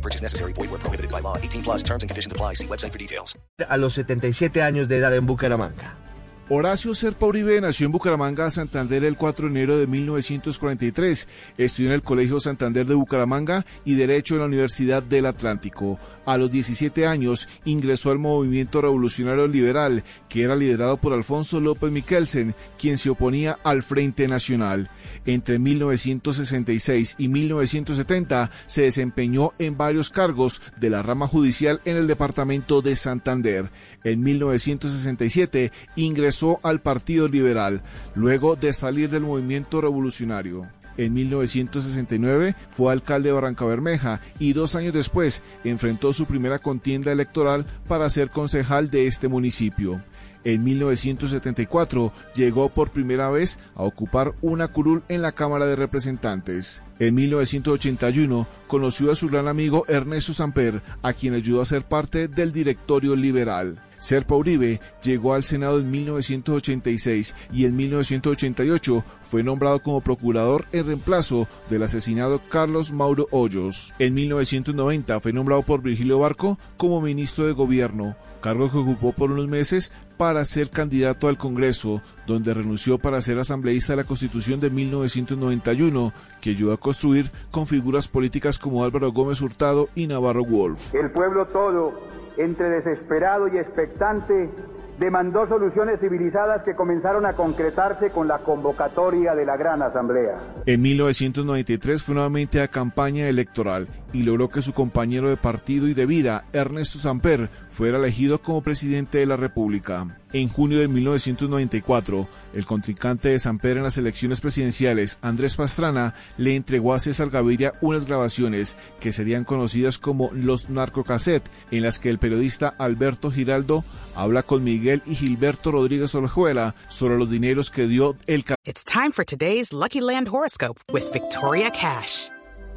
Purchase necessary. Void where prohibited by law. 18 plus terms and conditions apply. See website for details. A los 77 años de edad en Bucaramanga. Horacio Serpa Uribe nació en Bucaramanga, Santander, el 4 de enero de 1943. Estudió en el Colegio Santander de Bucaramanga y Derecho en la Universidad del Atlántico. A los 17 años ingresó al movimiento revolucionario liberal, que era liderado por Alfonso López Miquelsen, quien se oponía al Frente Nacional. Entre 1966 y 1970 se desempeñó en varios cargos de la rama judicial en el departamento de Santander. En 1967 ingresó al Partido Liberal, luego de salir del movimiento revolucionario. En 1969 fue alcalde de Barranca Bermeja y dos años después enfrentó su primera contienda electoral para ser concejal de este municipio. En 1974 llegó por primera vez a ocupar una curul en la Cámara de Representantes. En 1981 conoció a su gran amigo Ernesto Samper, a quien ayudó a ser parte del directorio liberal. Serpa Uribe llegó al Senado en 1986 y en 1988 fue nombrado como procurador en reemplazo del asesinado Carlos Mauro Hoyos. En 1990 fue nombrado por Virgilio Barco como ministro de Gobierno, cargo que ocupó por unos meses para ser candidato al Congreso, donde renunció para ser asambleísta de la Constitución de 1991, que ayudó a construir con figuras políticas como Álvaro Gómez Hurtado y Navarro Wolf. El pueblo todo entre desesperado y expectante, demandó soluciones civilizadas que comenzaron a concretarse con la convocatoria de la Gran Asamblea. En 1993 fue nuevamente a campaña electoral y logró que su compañero de partido y de vida, Ernesto Samper, fuera elegido como presidente de la República. En junio de 1994, el contrincante de Samper en las elecciones presidenciales, Andrés Pastrana, le entregó a César Gaviria unas grabaciones que serían conocidas como los narcocassette, en las que el periodista Alberto Giraldo habla con Miguel y Gilberto Rodríguez Orjuela sobre los dineros que dio el It's time for today's Lucky Land horoscope with Victoria Cash.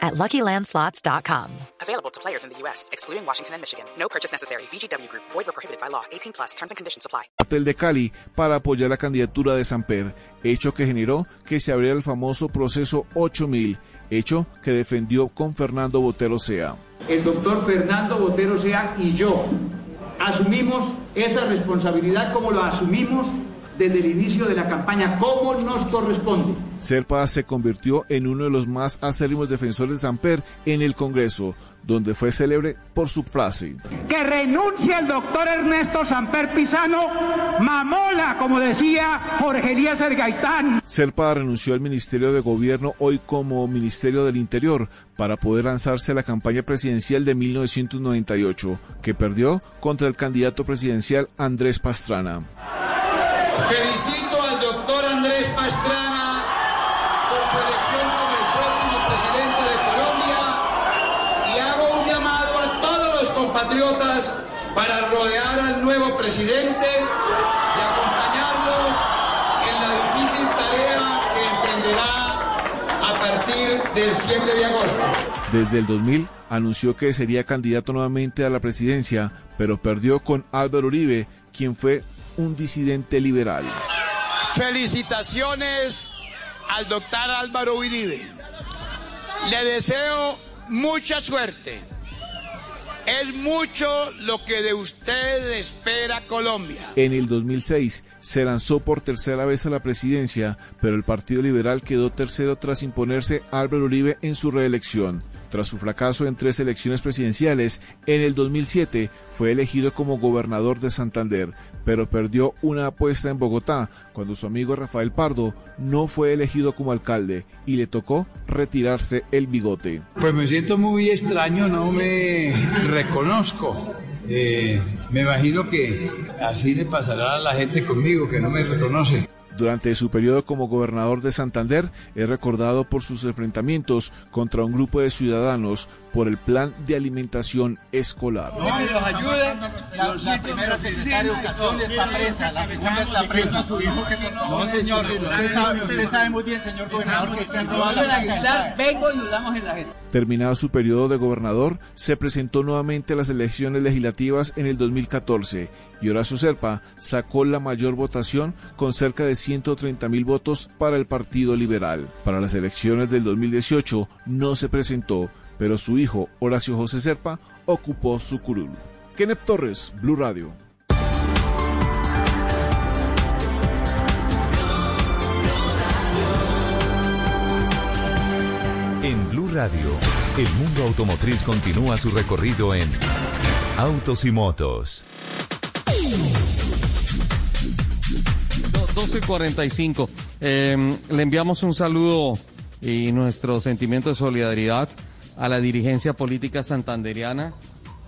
at LuckyLandSlots.com. Available to players in the U.S., excluding Washington and Michigan. No purchase necessary. VGW Group. Void where prohibited by law. 18 plus. Terms and conditions apply. Hotel de Cali para apoyar la candidatura de Samper, hecho que generó que se abriera el famoso proceso 8000, hecho que defendió con Fernando Botero Sea. el doctor Fernando Botero Sea y yo asumimos esa responsabilidad como lo asumimos desde el inicio de la campaña, como nos corresponde. Serpa se convirtió en uno de los más acérrimos defensores de Samper en el Congreso, donde fue célebre por su frase. Que renuncie el doctor Ernesto Samper Pisano, mamola, como decía Jorge Elías Gaitán. Serpa renunció al Ministerio de Gobierno, hoy como Ministerio del Interior, para poder lanzarse a la campaña presidencial de 1998, que perdió contra el candidato presidencial Andrés Pastrana. Felicito al doctor Andrés Pastrana por su elección como el próximo presidente de Colombia y hago un llamado a todos los compatriotas para rodear al nuevo presidente y acompañarlo en la difícil tarea que emprenderá a partir del 7 de agosto. Desde el 2000 anunció que sería candidato nuevamente a la presidencia, pero perdió con Álvaro Uribe, quien fue un disidente liberal. Felicitaciones al doctor Álvaro Uribe. Le deseo mucha suerte. Es mucho lo que de usted espera Colombia. En el 2006 se lanzó por tercera vez a la presidencia, pero el Partido Liberal quedó tercero tras imponerse Álvaro Uribe en su reelección. Tras su fracaso en tres elecciones presidenciales, en el 2007 fue elegido como gobernador de Santander, pero perdió una apuesta en Bogotá cuando su amigo Rafael Pardo no fue elegido como alcalde y le tocó retirarse el bigote. Pues me siento muy extraño, no me reconozco. Eh, me imagino que así le pasará a la gente conmigo que no me reconoce. Durante su periodo como gobernador de Santander, es recordado por sus enfrentamientos contra un grupo de ciudadanos por el plan de alimentación escolar. No, que nos ayude. La, la primera secretaria de Educación está presa, la segunda está presa. No, señor, usted sabe, usted sabe muy bien, señor gobernador, que si no la vengo y nos damos en la gente. Terminado su periodo de gobernador, se presentó nuevamente a las elecciones legislativas en el 2014 y Horacio Serpa sacó la mayor votación con cerca de 130 mil votos para el Partido Liberal. Para las elecciones del 2018 no se presentó, pero su hijo Horacio José Serpa ocupó su curul. Kenneth Torres, Blue Radio. En Blue Radio, el mundo automotriz continúa su recorrido en Autos y Motos. 12.45. Eh, le enviamos un saludo y nuestro sentimiento de solidaridad a la dirigencia política santanderiana.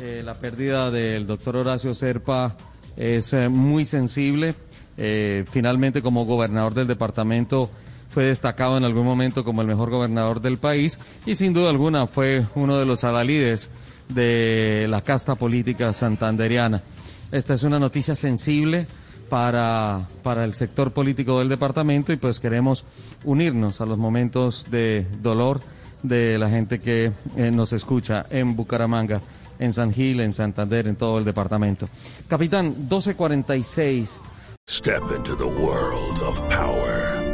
Eh, la pérdida del doctor Horacio Serpa es eh, muy sensible. Eh, finalmente, como gobernador del departamento, fue destacado en algún momento como el mejor gobernador del país y sin duda alguna fue uno de los adalides de la casta política santanderiana. Esta es una noticia sensible para, para el sector político del departamento y pues queremos unirnos a los momentos de dolor de la gente que eh, nos escucha en Bucaramanga, en San Gil, en Santander, en todo el departamento. Capitán, 1246. Step into the world of power,